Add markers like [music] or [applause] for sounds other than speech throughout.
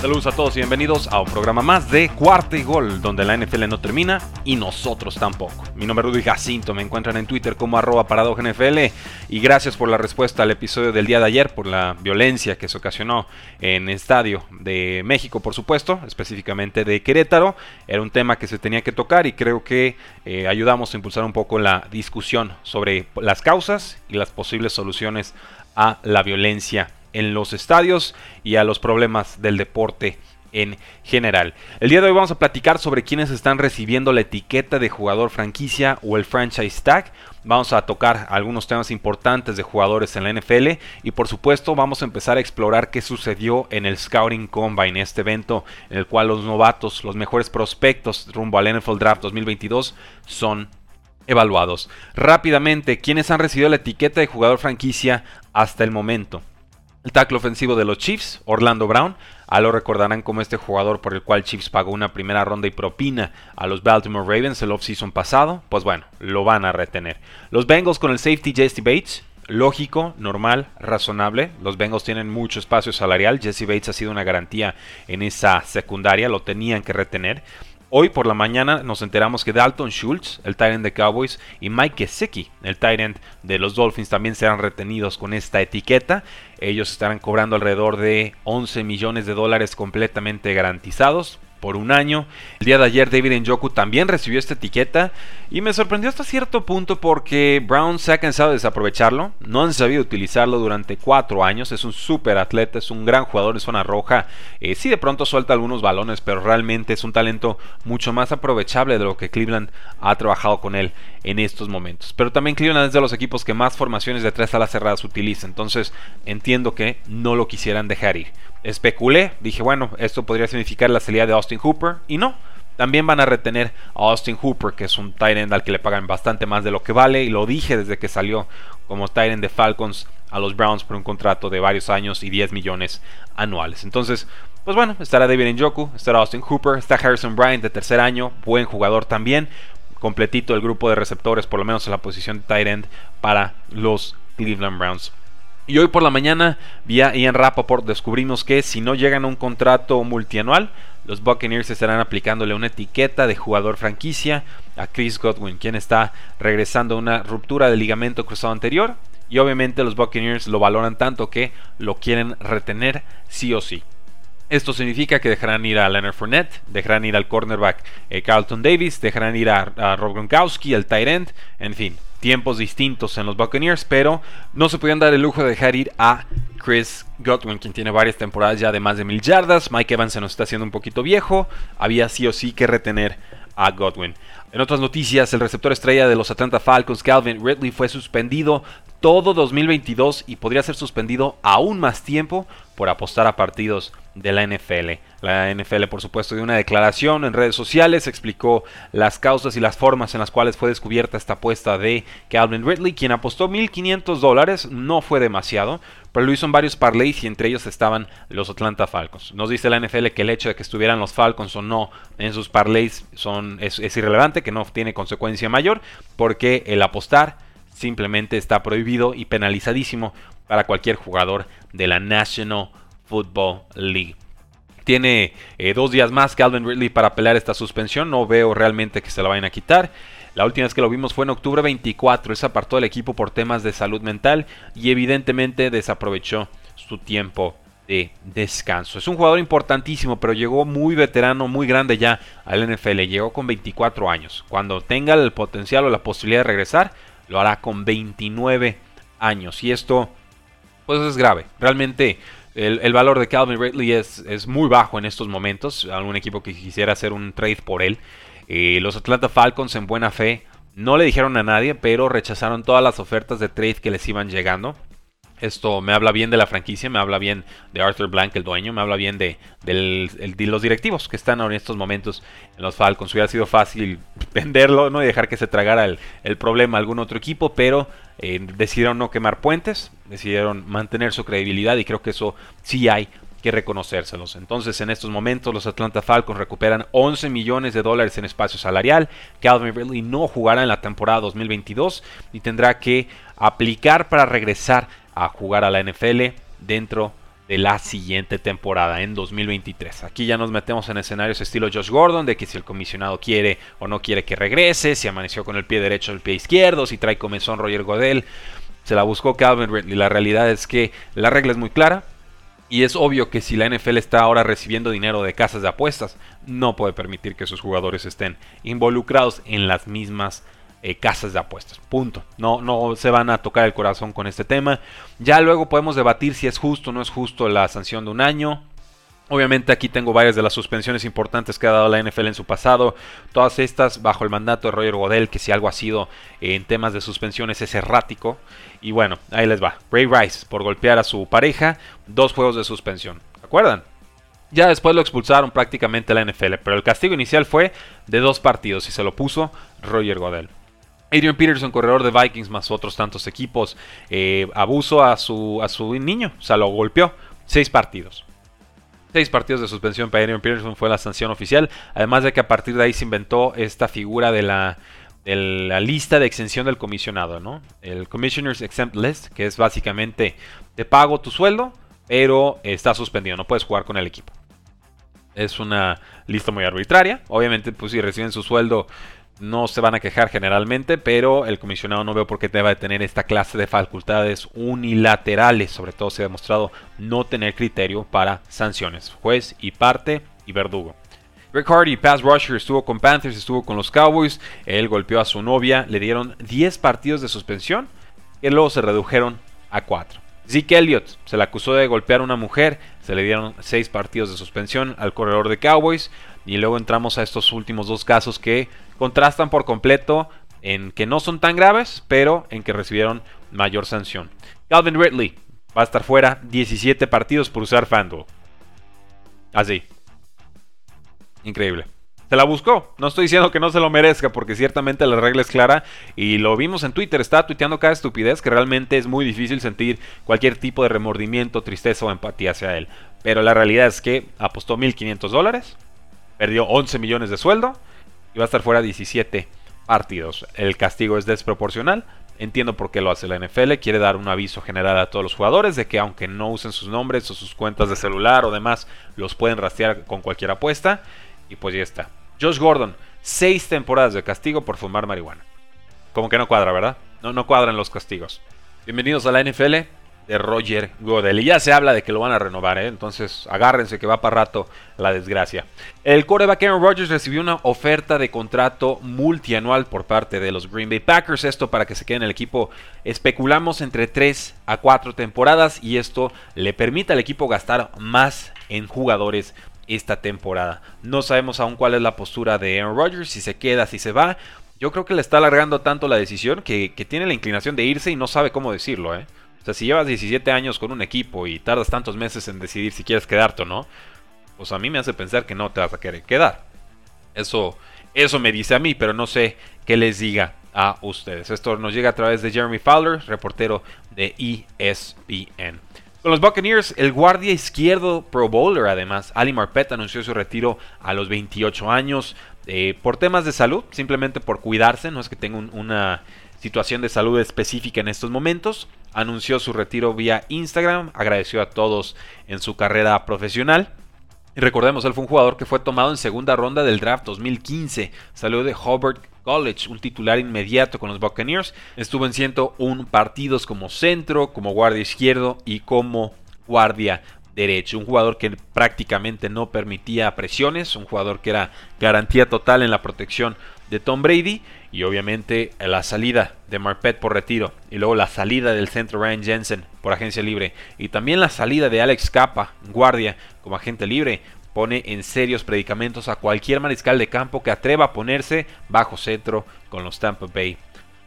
Saludos a todos y bienvenidos a un programa más de Cuarta y Gol, donde la NFL no termina y nosotros tampoco. Mi nombre es Rudy Jacinto, me encuentran en Twitter como arroba NFL y gracias por la respuesta al episodio del día de ayer, por la violencia que se ocasionó en el estadio de México, por supuesto, específicamente de Querétaro. Era un tema que se tenía que tocar y creo que eh, ayudamos a impulsar un poco la discusión sobre las causas y las posibles soluciones a la violencia en los estadios y a los problemas del deporte en general. El día de hoy vamos a platicar sobre quienes están recibiendo la etiqueta de jugador franquicia o el franchise tag. Vamos a tocar algunos temas importantes de jugadores en la NFL y por supuesto vamos a empezar a explorar qué sucedió en el Scouting Combine, este evento en el cual los novatos, los mejores prospectos rumbo al NFL Draft 2022 son evaluados. Rápidamente, quienes han recibido la etiqueta de jugador franquicia hasta el momento. El tackle ofensivo de los Chiefs, Orlando Brown, a lo recordarán como este jugador por el cual Chiefs pagó una primera ronda y propina a los Baltimore Ravens el offseason pasado, pues bueno, lo van a retener. Los Bengals con el safety Jesse Bates, lógico, normal, razonable. Los Bengals tienen mucho espacio salarial. Jesse Bates ha sido una garantía en esa secundaria, lo tenían que retener. Hoy por la mañana nos enteramos que Dalton Schultz, el Tyrant de Cowboys, y Mike Gesicki, el Tyrant de los Dolphins, también serán retenidos con esta etiqueta. Ellos estarán cobrando alrededor de 11 millones de dólares completamente garantizados por un año. El día de ayer David Njoku también recibió esta etiqueta y me sorprendió hasta cierto punto porque Brown se ha cansado de desaprovecharlo, no han sabido utilizarlo durante cuatro años, es un súper atleta, es un gran jugador de zona roja, eh, sí de pronto suelta algunos balones, pero realmente es un talento mucho más aprovechable de lo que Cleveland ha trabajado con él en estos momentos. Pero también Cleveland es de los equipos que más formaciones de tres alas cerradas utiliza, entonces entiendo que no lo quisieran dejar ir. Especulé, dije, bueno, esto podría significar la salida de Austin Hooper, y no. También van a retener a Austin Hooper, que es un tight end al que le pagan bastante más de lo que vale, y lo dije desde que salió como tight end de Falcons a los Browns por un contrato de varios años y 10 millones anuales. Entonces, pues bueno, estará David Njoku, estará Austin Hooper, está Harrison Bryant de tercer año, buen jugador también, completito el grupo de receptores, por lo menos en la posición de tight end para los Cleveland Browns. Y hoy por la mañana, vía Ian Rappaport, descubrimos que si no llegan a un contrato multianual, los Buccaneers estarán aplicándole una etiqueta de jugador franquicia a Chris Godwin, quien está regresando a una ruptura del ligamento cruzado anterior. Y obviamente los Buccaneers lo valoran tanto que lo quieren retener sí o sí. Esto significa que dejarán ir a Leonard Fournette, dejarán ir al cornerback eh, Carlton Davis, dejarán ir a, Rob Gronkowski, al tight end, en fin, tiempos distintos en los Buccaneers, pero no se podían dar el lujo de dejar ir a Chris Godwin, quien tiene varias temporadas ya de más de mil yardas. Mike Evans se nos está haciendo un poquito viejo. Había sí o sí que retener a Godwin. En otras noticias, el receptor estrella de los Atlanta Falcons, Calvin Ridley, fue suspendido todo 2022 y podría ser suspendido aún más tiempo por apostar a partidos de la NFL. La NFL, por supuesto, dio una declaración en redes sociales, explicó las causas y las formas en las cuales fue descubierta esta apuesta de Calvin Ridley, quien apostó 1.500 dólares, no fue demasiado, pero lo hizo en varios parlays y entre ellos estaban los Atlanta Falcons. Nos dice la NFL que el hecho de que estuvieran los Falcons o no en sus parlays son, es, es irrelevante, que no tiene consecuencia mayor, porque el apostar simplemente está prohibido y penalizadísimo para cualquier jugador de la National Football League. Tiene eh, dos días más Calvin Ridley para pelear esta suspensión. No veo realmente que se la vayan a quitar. La última vez que lo vimos fue en octubre 24. Él se apartó del equipo por temas de salud mental y evidentemente desaprovechó su tiempo de descanso. Es un jugador importantísimo, pero llegó muy veterano, muy grande ya al NFL. Llegó con 24 años. Cuando tenga el potencial o la posibilidad de regresar, lo hará con 29 años. Y esto, pues es grave. Realmente El, valor de Calvin Ridley es, es, muy bajo en estos momentos. Algún equipo que quisiera hacer un trade por él. Eh, los Atlanta Falcons en buena fe no le dijeron a nadie, pero rechazaron todas las ofertas de trade que les iban llegando. Esto me habla bien de la franquicia, me habla bien de Arthur Blank, el dueño, me habla bien de, los directivos que están en estos momentos en los Falcons. Hubiera sido fácil [laughs] venderlo ¿no? y dejar que se tragara el, problema a algún otro equipo, pero eh, decidieron no quemar puentes, decidieron mantener su credibilidad y creo que eso sí hay que reconocérselos. Entonces, en estos momentos, los Atlanta Falcons recuperan 11 millones de dólares en espacio salarial. Calvin Ridley no jugará en la temporada 2022 y tendrá que aplicar para regresar a jugar a la NFL dentro de la siguiente temporada en 2023. Aquí ya nos metemos en escenarios estilo Josh Gordon, de que si el comisionado quiere o no quiere que regrese, si amaneció con el pie derecho o el pie izquierdo, si trae comezón Roger Godel, se la buscó Calvin Ridley. La realidad es que la regla es muy clara y es obvio que si la NFL está ahora recibiendo dinero de casas de apuestas, no puede permitir que sus jugadores estén involucrados en las mismas eh, casas de apuestas. Punto. No, no se van a tocar el corazón con este tema. Ya luego podemos debatir si es justo o no es justo la sanción de un año. Obviamente aquí tengo varias de las suspensiones importantes que ha dado la NFL en su pasado. Todas estas bajo el mandato de Roger Godel, que si algo ha sido en temas de suspensiones es errático. Y bueno, ahí les va. Ray Rice por golpear a su pareja, dos juegos de suspensión. ¿Se acuerdan? Ya después lo expulsaron prácticamente la NFL, pero el castigo inicial fue de dos partidos y se lo puso Roger Godel. Adrian Peterson, corredor de Vikings, más otros tantos equipos, eh, abuso a su, a su niño, o sea, lo golpeó. Seis partidos. Seis partidos de suspensión para Adrian Peterson fue la sanción oficial. Además de que a partir de ahí se inventó esta figura de la, de la lista de exención del comisionado, ¿no? El Commissioner's Exempt List, que es básicamente te pago tu sueldo, pero está suspendido, no puedes jugar con el equipo. Es una lista muy arbitraria. Obviamente, pues si reciben su sueldo no se van a quejar generalmente, pero el comisionado no veo por qué deba de tener esta clase de facultades unilaterales. Sobre todo se ha demostrado no tener criterio para sanciones. Juez y parte y verdugo. Rick Hardy, pass rusher, estuvo con Panthers, estuvo con los Cowboys. Él golpeó a su novia, le dieron 10 partidos de suspensión y luego se redujeron a 4. Zeke Elliott se le acusó de golpear a una mujer, se le dieron 6 partidos de suspensión al corredor de Cowboys. Y luego entramos a estos últimos dos casos que contrastan por completo en que no son tan graves, pero en que recibieron mayor sanción. Calvin Ridley va a estar fuera 17 partidos por usar FanDuel. Así. Increíble. Se la buscó. No estoy diciendo que no se lo merezca, porque ciertamente la regla es clara. Y lo vimos en Twitter. Está tuiteando cada estupidez que realmente es muy difícil sentir cualquier tipo de remordimiento, tristeza o empatía hacia él. Pero la realidad es que apostó 1.500 dólares. Perdió 11 millones de sueldo y va a estar fuera 17 partidos. El castigo es desproporcional. Entiendo por qué lo hace la NFL. Quiere dar un aviso general a todos los jugadores de que aunque no usen sus nombres o sus cuentas de celular o demás, los pueden rastrear con cualquier apuesta. Y pues ya está. Josh Gordon, seis temporadas de castigo por fumar marihuana. Como que no cuadra, ¿verdad? No, no cuadran los castigos. Bienvenidos a la NFL de Roger Godel. Y ya se habla de que lo van a renovar, ¿eh? entonces agárrense que va para rato la desgracia. El coreback Aaron Rodgers recibió una oferta de contrato multianual por parte de los Green Bay Packers. Esto para que se quede en el equipo. Especulamos entre 3 a 4 temporadas y esto le permite al equipo gastar más en jugadores esta temporada. No sabemos aún cuál es la postura de Aaron Rodgers, si se queda, si se va. Yo creo que le está alargando tanto la decisión que, tiene la inclinación de irse y no sabe cómo decirlo, ¿eh? O sea, si llevas 17 años con un equipo y tardas tantos meses en decidir si quieres quedarte o no, pues a mí me hace pensar que no te vas a querer quedar. Eso, eso me dice a mí, pero no sé qué les diga a ustedes. Esto nos llega a través de Jeremy Fowler, reportero de ESPN. Con los Buccaneers, el guardia izquierdo Pro Bowler, además, Ali Marpet anunció su retiro a los 28 años eh, por temas de salud, simplemente por cuidarse, no es que tenga una situación de salud específica en estos momentos. Anunció su retiro vía Instagram, agradeció a todos en su carrera profesional. Y recordemos, él fue un jugador que fue tomado en segunda ronda del draft 2015. Salió de Hobart College, un titular inmediato con los Buccaneers. Estuvo en 101 partidos como centro, como guardia izquierdo y como guardia derecho. Un jugador que prácticamente no permitía presiones, un jugador que era garantía total en la protección de Tom Brady y obviamente la salida de Marpet por retiro y luego la salida del centro Ryan Jensen por agencia libre y también la salida de Alex Capa, guardia, como agente libre, pone en serios predicamentos a cualquier mariscal de campo que atreva a ponerse bajo centro con los Tampa Bay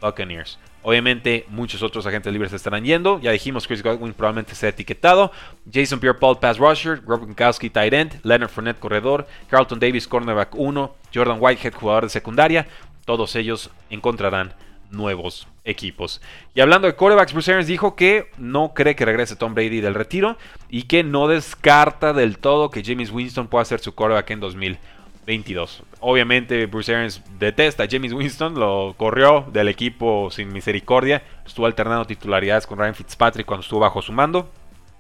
Buccaneers. Obviamente muchos otros agentes libres estarán yendo. Ya dijimos Chris Godwin probablemente sea etiquetado. Jason Pierre-Paul pass rusher, Rob Gronkowski tight end, Leonard Fournette corredor, Carlton Davis cornerback 1, Jordan Whitehead jugador de secundaria. Todos ellos encontrarán nuevos equipos. Y hablando de quarterbacks, Bruce Arians dijo que no cree que regrese Tom Brady del retiro y que no descarta del todo que James Winston pueda ser su quarterback en 2022. Obviamente Bruce Arians detesta a James Winston, lo corrió del equipo sin misericordia, estuvo alternando titularidades con Ryan Fitzpatrick cuando estuvo bajo su mando.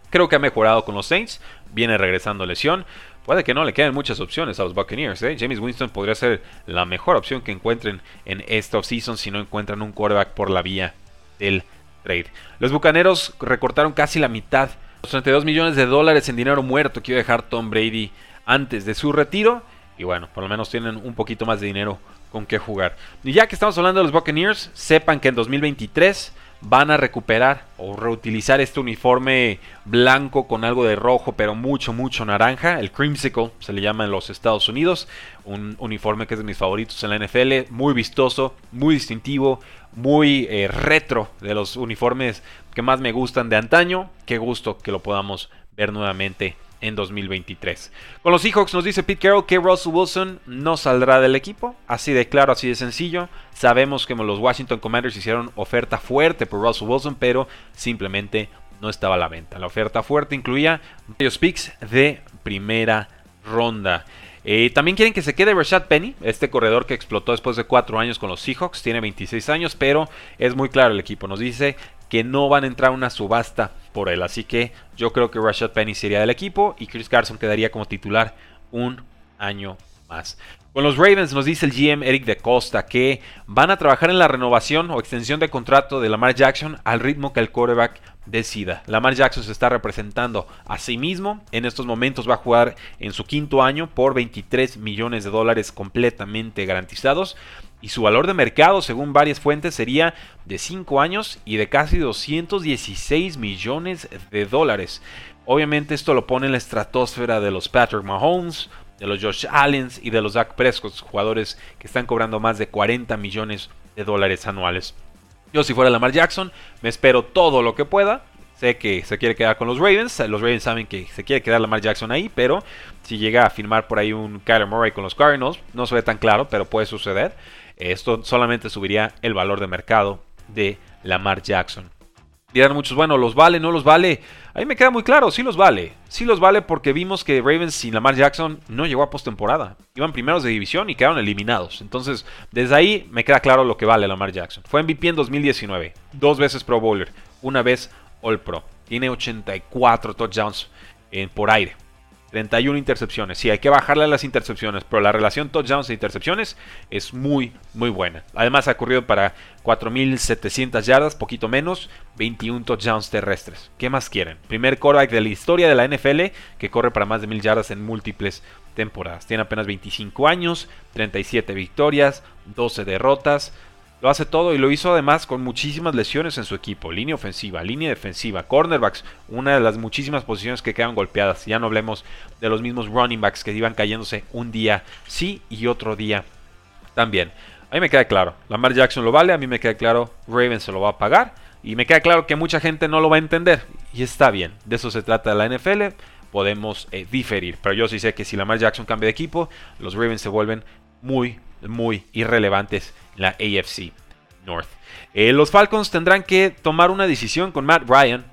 Creo que ha mejorado con los Saints, viene regresando lesión. Puede que no le queden muchas opciones a los Buccaneers. ¿eh? James Winston podría ser la mejor opción que encuentren en esta offseason si no encuentran un quarterback por la vía del trade. Los Bucaneros recortaron casi la mitad, los 32 millones de dólares en dinero muerto que iba a dejar Tom Brady antes de su retiro. Y bueno, por lo menos tienen un poquito más de dinero con qué jugar. Y ya que estamos hablando de los Buccaneers, sepan que en 2023 van a recuperar o reutilizar este uniforme blanco con algo de rojo, pero mucho, mucho naranja. El Creamsicle se le llama en los Estados Unidos. Un uniforme que es de mis favoritos en la NFL. Muy vistoso, muy distintivo, muy eh, retro de los uniformes que más me gustan de antaño. Qué gusto que lo podamos ver nuevamente en 2023. Con los Seahawks nos dice Pete Carroll que Russell Wilson no saldrá del equipo. Así de claro, así de sencillo. Sabemos que los Washington Commanders hicieron oferta fuerte por Russell Wilson, pero simplemente no estaba a la venta. La oferta fuerte incluía varios picks de primera ronda. Eh, también quieren que se quede Rashad Penny, este corredor que explotó después de 4 años con los Seahawks, tiene 26 años, pero es muy claro el equipo. Nos dice que no van a entrar a una subasta por él. Así que yo creo que Rashad Penny sería del equipo y Chris Carson quedaría como titular un año más. Con los Ravens nos dice el GM Eric de Costa que van a trabajar en la renovación o extensión de contrato de Lamar Jackson al ritmo que el quarterback decida. Lamar Jackson se está representando a sí mismo. En estos momentos va a jugar en su quinto año por 23 millones de dólares completamente garantizados y su valor de mercado, según varias fuentes, sería de 5 años y de casi 216 millones de dólares. Obviamente esto lo pone en la estratosfera de los Patrick Mahomes, de los Josh Allen y de los Dak Prescott, jugadores que están cobrando más de 40 millones de dólares anuales. Yo si fuera Lamar Jackson, me espero todo lo que pueda. Sé que se quiere quedar con los Ravens. Los Ravens saben que se quiere quedar Lamar Jackson ahí, pero si llega a firmar por ahí un Kyler Murray con los Cardinals, no se ve tan claro, pero puede suceder. Esto solamente subiría el valor de mercado de Lamar Jackson. Dirán muchos, bueno, ¿los vale? ¿No los vale? A mí me queda muy claro, sí los vale. Sí los vale porque vimos que Ravens sin Lamar Jackson no llegó a postemporada. Iban primeros de división y quedaron eliminados. Entonces, desde ahí me queda claro lo que vale Lamar Jackson. Fue MVP en 2019, dos veces Pro Bowler, una vez All Pro. Tiene 84 touchdowns en, por aire. 31 intercepciones. Sí, hay que bajarle a las intercepciones, pero la relación touchdowns e intercepciones es muy, muy buena. Además, ha corrido para 4.700 yardas, poquito menos, 21 touchdowns terrestres. ¿Qué más quieren? Primer quarterback de la historia de la NFL que corre para más de 1.000 yardas en múltiples temporadas. Tiene apenas 25 años, 37 victorias, 12 derrotas. Lo hace todo y lo hizo además con muchísimas lesiones en su equipo. Línea ofensiva, línea defensiva, cornerbacks, una de las muchísimas posiciones que quedan golpeadas. Ya no hablemos de los mismos running backs que iban cayéndose un día sí y otro día también. A mí me queda claro, Lamar Jackson lo vale, a mí me queda claro, Ravens se lo va a pagar. Y me queda claro que mucha gente no lo va a entender. Y está bien, de eso se trata la NFL. Podemos eh, diferir. Pero yo sí sé que si Lamar Jackson cambia de equipo, los Ravens se vuelven muy, muy irrelevantes la AFC North. Eh, los Falcons tendrán que tomar una decisión con Matt Ryan.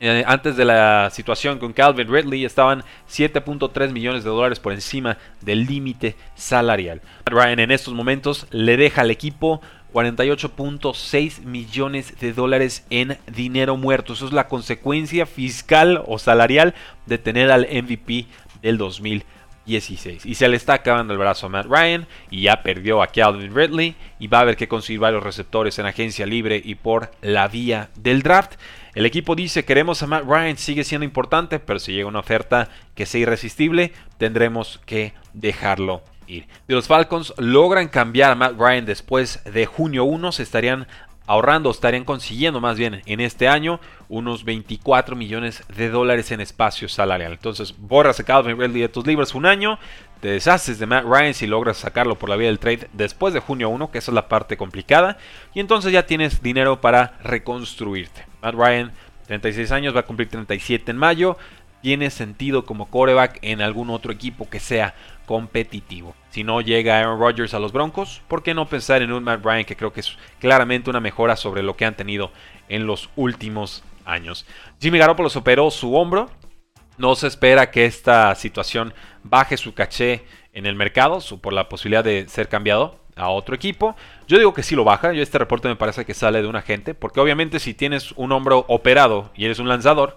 Eh, antes de la situación con Calvin Ridley estaban 7.3 millones de dólares por encima del límite salarial. Matt Ryan en estos momentos le deja al equipo 48.6 millones de dólares en dinero muerto. Eso es la consecuencia fiscal o salarial de tener al MVP del 2020. 16. Y se le está acabando el brazo a Matt Ryan y ya perdió a Calvin Ridley y va a haber que conseguir varios receptores en agencia libre y por la vía del draft. El equipo dice queremos a Matt Ryan, sigue siendo importante, pero si llega una oferta que sea irresistible, tendremos que dejarlo ir. Si los Falcons logran cambiar a Matt Ryan después de junio 1, se estarían ahorrando, estarían consiguiendo más bien en este año unos 24 millones de dólares en espacio salarial. Entonces, borras a Calvin Ridley de tus libros un año, te deshaces de Matt Ryan si logras sacarlo por la vía del trade después de junio 1, que esa es la parte complicada, y entonces ya tienes dinero para reconstruirte. Matt Ryan, 36 años, va a cumplir 37 en mayo, tiene sentido como coreback en algún otro equipo que sea competitivo. Si no llega Aaron Rodgers a los Broncos, ¿por qué no pensar en un Matt Ryan que creo que es claramente una mejora sobre lo que han tenido en los últimos años? Jimmy Garoppolo superó su hombro. No se espera que esta situación baje su caché en el mercado por la posibilidad de ser cambiado a otro equipo. Yo digo que sí lo baja. Yo este reporte me parece que sale de un agente. Porque obviamente si tienes un hombro operado y eres un lanzador,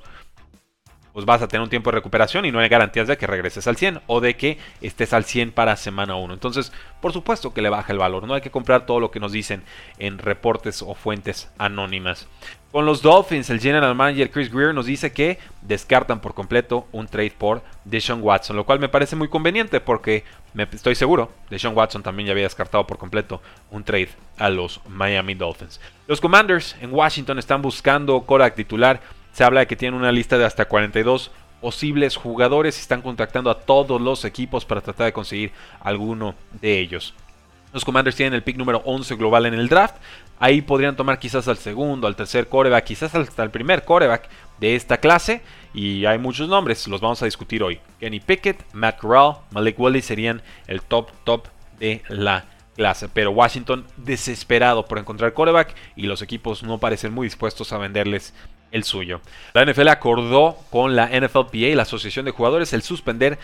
pues vas a tener un tiempo de recuperación y no hay garantías de que regreses al 100 o de que estés al 100 para semana 1. Entonces, por supuesto que le baja el valor. No hay que comprar todo lo que nos dicen en reportes o fuentes anónimas. Con los Dolphins, el general manager Chris Greer nos dice que descartan por completo un trade por Deshaun Watson, lo cual me parece muy conveniente porque estoy seguro, Deshaun Watson también ya había descartado por completo un trade a los Miami Dolphins. Los Commanders en Washington están buscando Korak titular se habla de que tienen una lista de hasta 42 posibles jugadores y están contactando a todos los equipos para tratar de conseguir alguno de ellos. Los Commanders tienen el pick número 11 global en el draft. Ahí podrían tomar quizás al segundo, al tercer coreback, quizás hasta el primer coreback de esta clase. Y hay muchos nombres, los vamos a discutir hoy. Kenny Pickett, Matt Corral, Malik Willis serían el top top de la clase. Pero Washington desesperado por encontrar coreback y los equipos no parecen muy dispuestos a venderles el suyo. La NFL acordó con la NFLPA la Asociación de Jugadores el suspender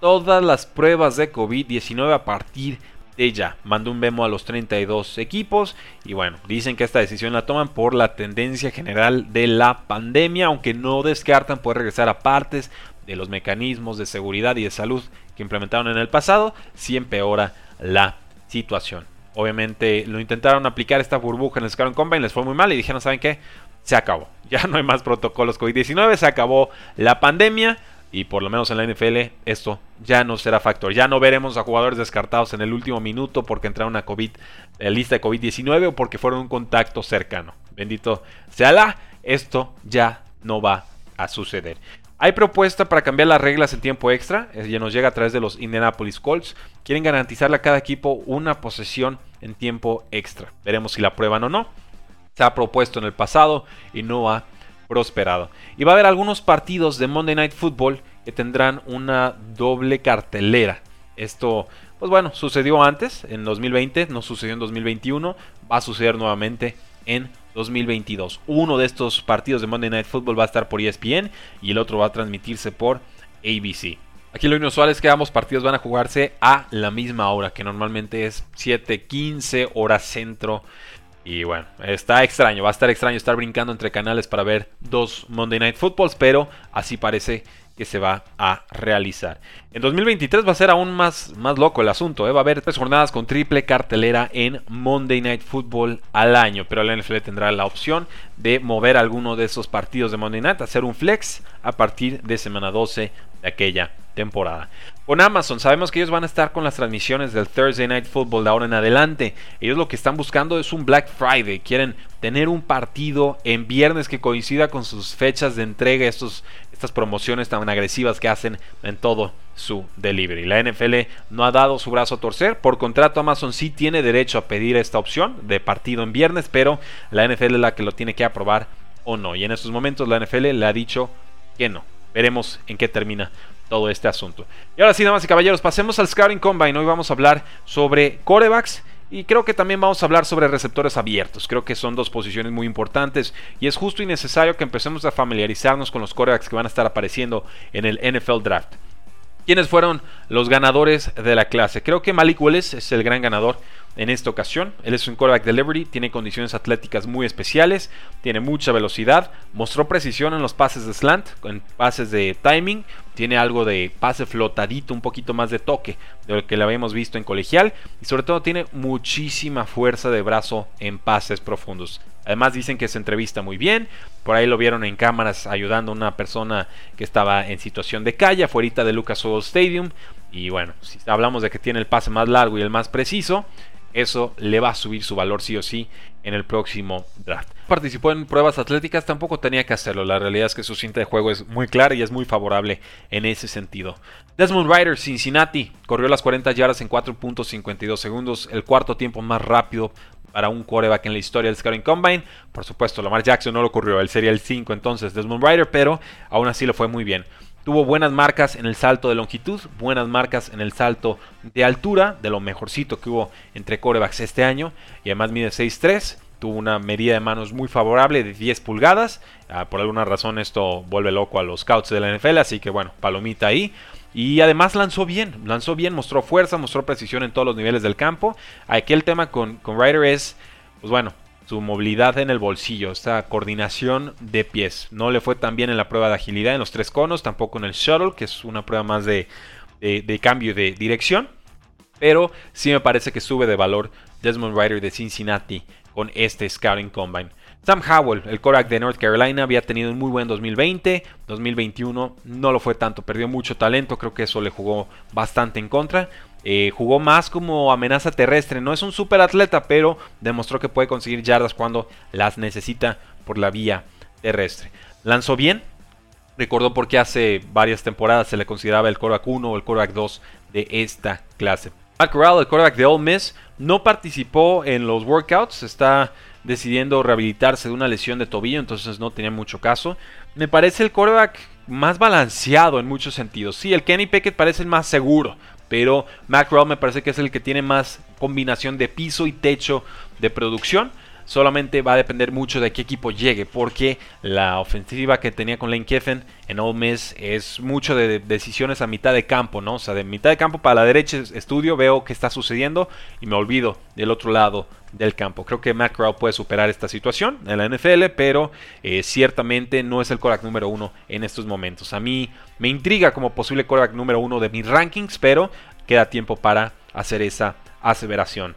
todas las pruebas de COVID-19 a partir de ya. Mandó un memo a los 32 equipos y bueno, dicen que esta decisión la toman por la tendencia general de la pandemia, aunque no descartan poder regresar a partes de los mecanismos de seguridad y de salud que implementaron en el pasado si empeora la situación. Obviamente lo intentaron aplicar esta burbuja en el Scouting Combine, les fue muy mal y dijeron, ¿saben qué? se acabó. [laughs] Ya no hay más protocolos COVID-19, se acabó la pandemia y por lo menos en la NFL esto ya no será factor. Ya no veremos a jugadores descartados en el último minuto porque entraron a COVID, eh, lista de COVID-19 o porque fueron un contacto cercano. Bendito sea la, esto ya no va a suceder. Hay propuesta para cambiar las reglas en tiempo extra, eh, ya nos llega a través de los Indianapolis Colts. Quieren garantizarle a cada equipo una posesión en tiempo extra. Veremos si la prueban o no se ha propuesto en el pasado y no ha prosperado. Y va a haber algunos partidos de Monday Night Football que tendrán una doble cartelera. Esto, pues bueno, sucedió antes, en 2020, no sucedió en 2021, va a suceder nuevamente en 2022. Uno de estos partidos de Monday Night Football va a estar por ESPN y el otro va a transmitirse por ABC. Aquí lo inusual es que ambos partidos van a jugarse a la misma hora, que normalmente es 7:15 hora centro y bueno, está extraño, va a estar extraño estar brincando entre canales para ver dos Monday Night Footballs, pero así parece que se va a realizar. En 2023 va a ser aún más, más loco el asunto, ¿eh? va a haber tres jornadas con triple cartelera en Monday Night Football al año, pero la NFL tendrá la opción de mover alguno de esos partidos de Monday Night, hacer un flex a partir de semana 12 de aquella temporada. Con Amazon, sabemos que ellos van a estar con las transmisiones del Thursday Night Football de ahora en adelante. Ellos lo que están buscando es un Black Friday. Quieren tener un partido en viernes que coincida con sus fechas de entrega, estos, estas promociones tan agresivas que hacen en todo su delivery. La NFL no ha dado su brazo a torcer. Por contrato, Amazon sí tiene derecho a pedir esta opción de partido en viernes, pero la NFL es la que lo tiene que aprobar o no. Y en estos momentos la NFL le ha dicho que no. Veremos en qué termina todo este asunto. Y ahora sí, damas y caballeros, pasemos al Scouting Combine. Hoy vamos a hablar sobre corebacks. Y creo que también vamos a hablar sobre receptores abiertos. Creo que son dos posiciones muy importantes. Y es justo y necesario que empecemos a familiarizarnos con los corebacks que van a estar apareciendo en el NFL Draft. ¿Quiénes fueron los ganadores de la clase? Creo que Malik Willis es el gran ganador en esta ocasión. Él es un quarterback de Liberty, tiene condiciones atléticas muy especiales, tiene mucha velocidad, mostró precisión en los pases de slant, en pases de timing, tiene algo de pase flotadito, un poquito más de toque de lo que le habíamos visto en colegial y sobre todo tiene muchísima fuerza de brazo en pases profundos. Además dicen que se entrevista muy bien, por ahí lo vieron en cámaras ayudando a una persona que estaba en situación de calle afuera de Lucas Oil Stadium Y bueno, si hablamos de que tiene el pase más largo y el más preciso, eso le va a subir su valor sí o sí en el próximo draft. Participó en pruebas atléticas, tampoco tenía que hacerlo. La realidad es que su cinta de juego es muy clara y es muy favorable en ese sentido. Desmond Ryder, Cincinnati, corrió las 40 yardas en 4.52 segundos, el cuarto tiempo más rápido para un quarterback en la historia del Scouting Combine. Por supuesto, Lamar Jackson no lo ocurrió, él sería el 5 entonces Desmond Ryder, pero aún así le fue muy bien. Tuvo buenas marcas en el salto de longitud, buenas marcas en el salto de altura, de lo mejorcito que hubo entre corebacks este año. Y además mide 6'3, tuvo una medida de manos muy favorable de 10 pulgadas. Ah, por alguna razón esto vuelve loco a los scouts de la NFL, así que bueno, palomita ahí. Y además lanzó bien, lanzó bien, mostró fuerza, mostró precisión en todos los niveles del campo. Aquí el tema con, con Ryder es, pues bueno, su movilidad en el bolsillo, esta coordinación de pies. No le fue tan bien en la prueba de agilidad en los tres conos, tampoco en el shuttle, que es una prueba más de, de, cambio de dirección. Pero sí me parece que sube de valor Desmond Ryder de Cincinnati con este Scouting Combine. Sam Howell, el Korak de North Carolina, había tenido un muy buen 2020. 2021 no lo fue tanto, perdió mucho talento, creo que eso le jugó bastante en contra. Eh, jugó más como amenaza terrestre. No es un super atleta, pero demostró que puede conseguir yardas cuando las necesita por la vía terrestre. Lanzó bien. Recordó porque hace varias temporadas se le consideraba el quarterback 1 o el quarterback 2 de esta clase. Matt Corral, el quarterback de Ole Miss, no participó en los workouts. Está decidiendo rehabilitarse de una lesión de tobillo, entonces no tenía mucho caso. Me parece el quarterback más balanceado en muchos sentidos. Sí, el Kenny Pickett parece el más seguro pero Macro me parece que es el que tiene más combinación de piso y techo de producción solamente va a depender mucho de qué equipo llegue, porque la ofensiva que tenía con Lane Kiffin en Ole Miss es mucho de decisiones a mitad de campo, ¿no? O sea, de mitad de campo para la derecha estudio, veo qué está sucediendo y me olvido del otro lado del campo. Creo que Matt puede superar esta situación en la NFL, pero eh, ciertamente no es el coreback número uno en estos momentos. A mí me intriga como posible coreback número uno de mis rankings, pero queda tiempo para hacer esa aseveración.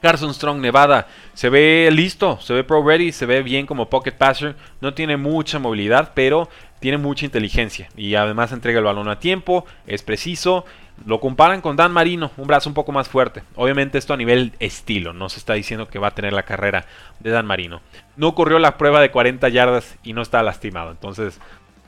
Carson Strong, Nevada, se ve listo, se ve pro ready, se ve bien como pocket passer, no tiene mucha movilidad, pero tiene mucha inteligencia y además entrega el balón a tiempo, es preciso. Lo comparan con Dan Marino, un brazo un poco más fuerte. Obviamente esto a nivel estilo, no se está diciendo que va a tener la carrera de Dan Marino. No corrió la prueba de 40 yardas y no está lastimado, entonces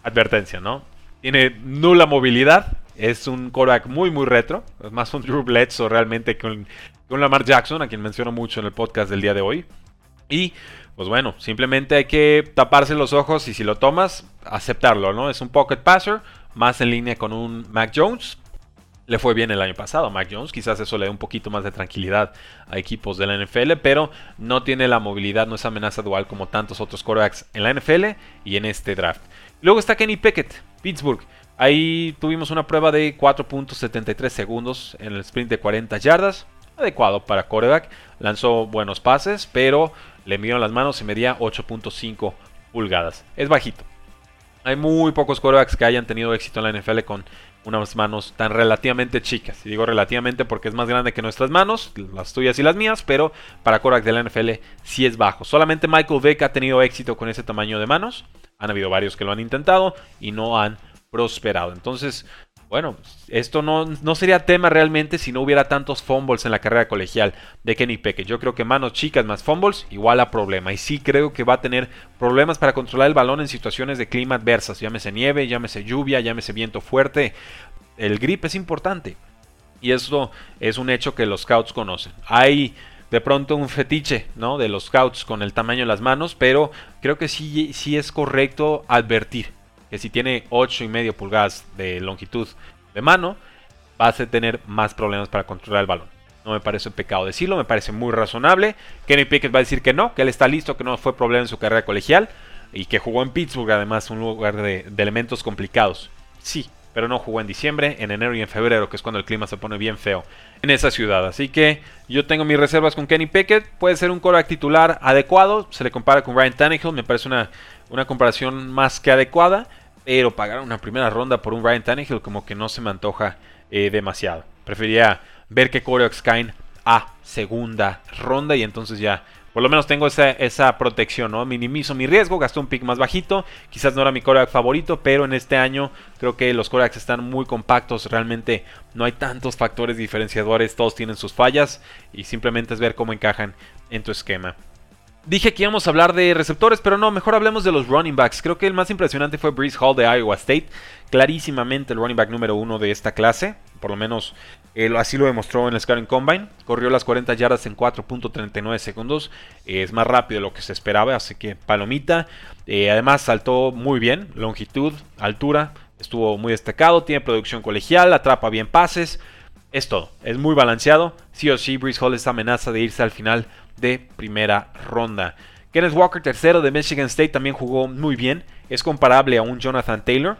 advertencia, ¿no? Tiene nula movilidad, es un Korak muy muy retro, es más un Drew Bledsoe realmente que un, Lamar Jackson, a quien menciono mucho en el podcast del día de hoy. Y pues bueno, simplemente hay que taparse los ojos y si lo tomas, aceptarlo, ¿no? Es un pocket passer, más en línea con un Mac Jones. Le fue bien el año pasado a Mac Jones, quizás eso le dé un poquito más de tranquilidad a equipos de la NFL, pero no tiene la movilidad, no es amenaza dual como tantos otros quarterbacks en la NFL y en este draft. Luego está Kenny Pickett, Pittsburgh. Ahí tuvimos una prueba de 4.73 segundos en el sprint de 40 yardas adecuado para coreback. Lanzó buenos pases, pero le midieron las manos y medía 8.5 pulgadas. Es bajito. Hay muy pocos corebacks que hayan tenido éxito en la NFL con unas manos tan relativamente chicas. Y digo relativamente porque es más grande que nuestras manos, las tuyas y las mías, pero para corebacks de la NFL sí es bajo. Solamente Michael Vick ha tenido éxito con ese tamaño de manos. Han habido varios que lo han intentado y no han prosperado. Entonces, bueno, esto no, no, sería tema realmente si no hubiera tantos fumbles en la carrera colegial de Kenny Pickett. Yo creo que manos chicas más fumbles igual a problema. Y sí creo que va a tener problemas para controlar el balón en situaciones de clima adversas. Llámese nieve, llámese lluvia, llámese viento fuerte. El grip es importante. Y eso es un hecho que los scouts conocen. Hay de pronto un fetiche ¿no? de los scouts con el tamaño de las manos, pero creo que sí, sí es correcto advertir que si tiene 8 y medio pulgadas de longitud de mano, vas a tener más problemas para controlar el balón. No me parece un pecado decirlo, me parece muy razonable. Kenny Pickett va a decir que no, que él está listo, que no fue problema en su carrera colegial y que jugó en Pittsburgh, además, un lugar de, de elementos complicados. Sí, pero no jugó en diciembre, en enero y en febrero, que es cuando el clima se pone bien feo en esa ciudad. Así que yo tengo mis reservas con Kenny Pickett. Puede ser un coreback titular adecuado. Se le compara con Ryan Tannehill. Me parece una, una comparación más que adecuada. Pero pagar una primera ronda por un Ryan Tannehill como que no se me antoja eh, demasiado. Preferiría ver que corebacks caen a segunda ronda y entonces ya por lo menos tengo esa, esa protección, ¿no? Minimizo mi riesgo, gasto un pick más bajito. Quizás no era mi coreback favorito, pero en este año creo que los corebacks están muy compactos. Realmente no hay tantos factores diferenciadores, todos tienen sus fallas y simplemente es ver cómo encajan en tu esquema. Dije que íbamos a hablar de receptores, pero no, mejor hablemos de los running backs. Creo que el más impresionante fue Breeze Hall de Iowa State. Clarísimamente el running back número uno de esta clase. Por lo menos así lo demostró en el Scouting Combine. Corrió las 40 yardas en 4.39 segundos. es más rápido de lo que se esperaba, así que palomita. Eh, además saltó muy bien. Longitud, altura. Estuvo muy destacado. Tiene producción colegial. Atrapa bien pases. Es todo. Es muy balanceado. Sí o sí, Breeze Hall es amenaza de irse al final de primera ronda. Kenneth Walker, tercero de Michigan State, también jugó muy bien. Es comparable a un Jonathan Taylor.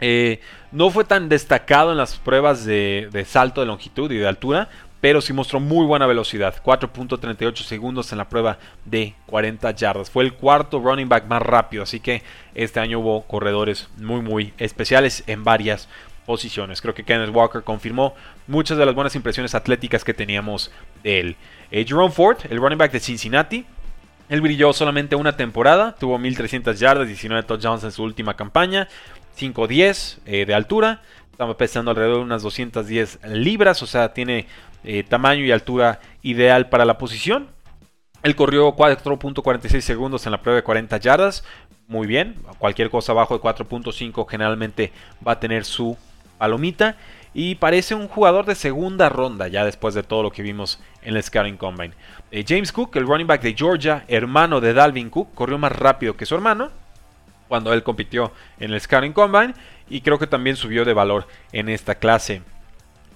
Eh, no fue tan destacado en las pruebas de, salto de longitud y de altura, pero sí mostró muy buena velocidad. 4.38 segundos en la prueba de 40 yardas. Fue el cuarto running back más rápido, así que este año hubo corredores muy muy especiales en varias posiciones. Creo que Kenneth Walker confirmó muchas de las buenas impresiones atléticas que teníamos de él. Eh, Jerome Ford, el running back de Cincinnati, él brilló solamente una temporada, tuvo 1300 yardas, 19 touchdowns en su última campaña, 5'10 eh, de altura, estaba pesando alrededor de unas 210 libras, o sea, tiene eh, tamaño y altura ideal para la posición. Él corrió 4.46 segundos en la prueba de 40 yardas, muy bien, cualquier cosa abajo de 4.5 generalmente va a tener su palomita. Y parece un jugador de segunda ronda ya después de todo lo que vimos en el Scouting Combine. Eh, James Cook, el running back de Georgia, hermano de Dalvin Cook, corrió más rápido que su hermano cuando él compitió en el Scouting Combine y creo que también subió de valor en esta clase.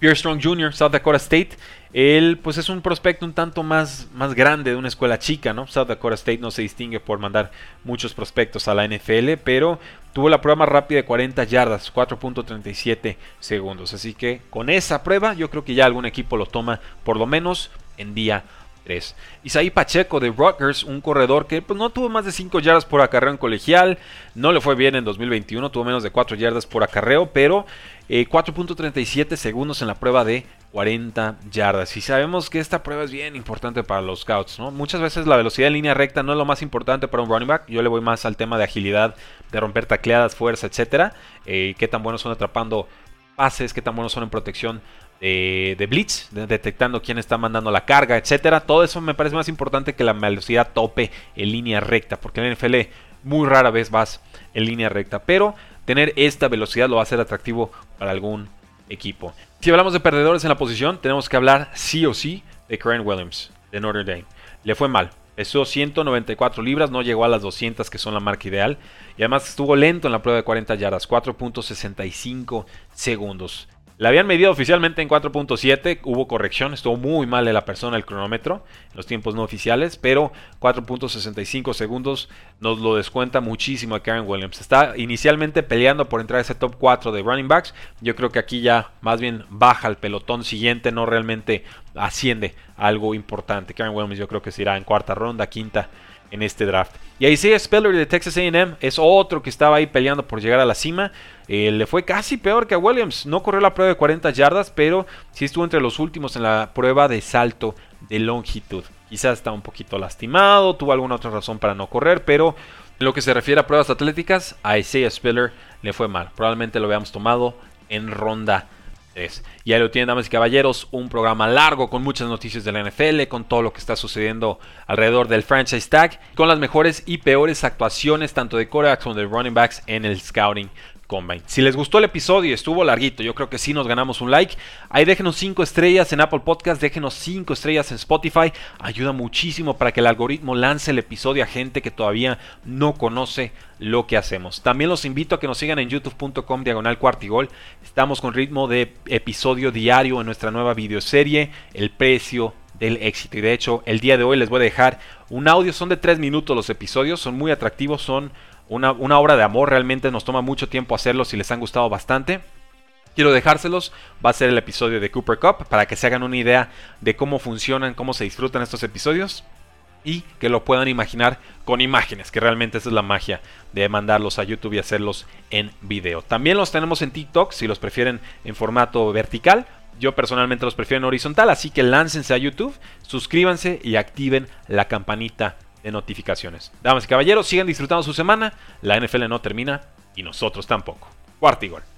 Pierre Strong Jr., South Dakota State. Él pues es un prospecto un tanto más, más grande de una escuela chica, ¿no? South Dakota State no se distingue por mandar muchos prospectos a la NFL, pero tuvo la prueba más rápida de 40 yardas, 4.37 segundos. Así que con esa prueba yo creo que ya algún equipo lo toma por lo menos en día 3. Isaí Pacheco de Rutgers, un corredor que pues, no tuvo más de 5 yardas por acarreo en colegial, no le fue bien en 2021, tuvo menos de 4 yardas por acarreo, pero 4.37 eh, segundos en la prueba de 40 yardas. Y sabemos que esta prueba es bien importante para los scouts, ¿no? Muchas veces la velocidad en línea recta no es lo más importante para un running back. Yo le voy más al tema de agilidad, de romper tacleadas, fuerza, etcétera. Eh, qué tan buenos son atrapando pases, qué tan buenos son en protección de, blitz, detectando quién está mandando la carga, etcétera. Todo eso me parece más importante que la velocidad tope en línea recta, porque en el NFL muy rara vez vas en línea recta, pero tener esta velocidad lo va a hacer atractivo para algún equipo. Si hablamos de perdedores en la posición, tenemos que hablar sí o sí de Karen Williams, de Notre Dame. Le fue mal. Pesó 194 libras, no llegó a las 200 que son la marca ideal. Y además estuvo lento en la prueba de 40 yardas, 4.65 segundos. La habían medido oficialmente en 4.7, hubo corrección, estuvo muy mal de la persona el cronómetro, en los tiempos no oficiales, pero 4.65 segundos nos lo descuenta muchísimo a Karen Williams. Está inicialmente peleando por entrar a ese top 4 de running backs, yo creo que aquí ya más bien baja el pelotón siguiente, no realmente asciende algo importante. Karen Williams yo creo que se irá en cuarta ronda, quinta en este draft. Y Isaiah Speller de Texas AM es otro que estaba ahí peleando por llegar a la cima. Eh, le fue casi peor que a Williams. No corrió la prueba de 40 yardas, pero sí estuvo entre los últimos en la prueba de salto de longitud. Quizás está un poquito lastimado, tuvo alguna otra razón para no correr, pero en lo que se refiere a pruebas atléticas, a Isaiah Spiller le fue mal. Probablemente lo habíamos tomado en ronda y ahí lo tienen, damas y caballeros, un programa largo con muchas noticias de la NFL, con todo lo que está sucediendo alrededor del franchise tag, con las mejores y peores actuaciones tanto de corebacks como de running backs en el scouting si les gustó el episodio y estuvo larguito, yo creo que sí nos ganamos un like. Ahí déjenos 5 estrellas en Apple Podcast, déjenos 5 estrellas en Spotify. Ayuda muchísimo para que el algoritmo lance el episodio a gente que todavía no conoce lo que hacemos. También los invito a que nos sigan en youtube.com diagonal cuartigol. Estamos con ritmo de episodio diario en nuestra nueva videoserie, El precio del éxito. Y de hecho, el día de hoy les voy a dejar un audio, son de 3 minutos los episodios, son muy atractivos, son una, obra de amor, realmente nos toma mucho tiempo hacerlo si les han gustado bastante. Quiero dejárselos, va a ser el episodio de Cooper Cup para que se hagan una idea de cómo funcionan, cómo se disfrutan estos episodios. y que lo puedan imaginar con imágenes, que realmente esa es la magia de mandarlos a YouTube y hacerlos en video. También los tenemos en TikTok si los prefieren en formato vertical. Yo personalmente los prefiero en horizontal, así que láncense a YouTube, suscríbanse y activen la campanita de notificaciones. Damas y caballeros, sigan disfrutando su semana. La NFL no termina y nosotros tampoco. Cuarto y.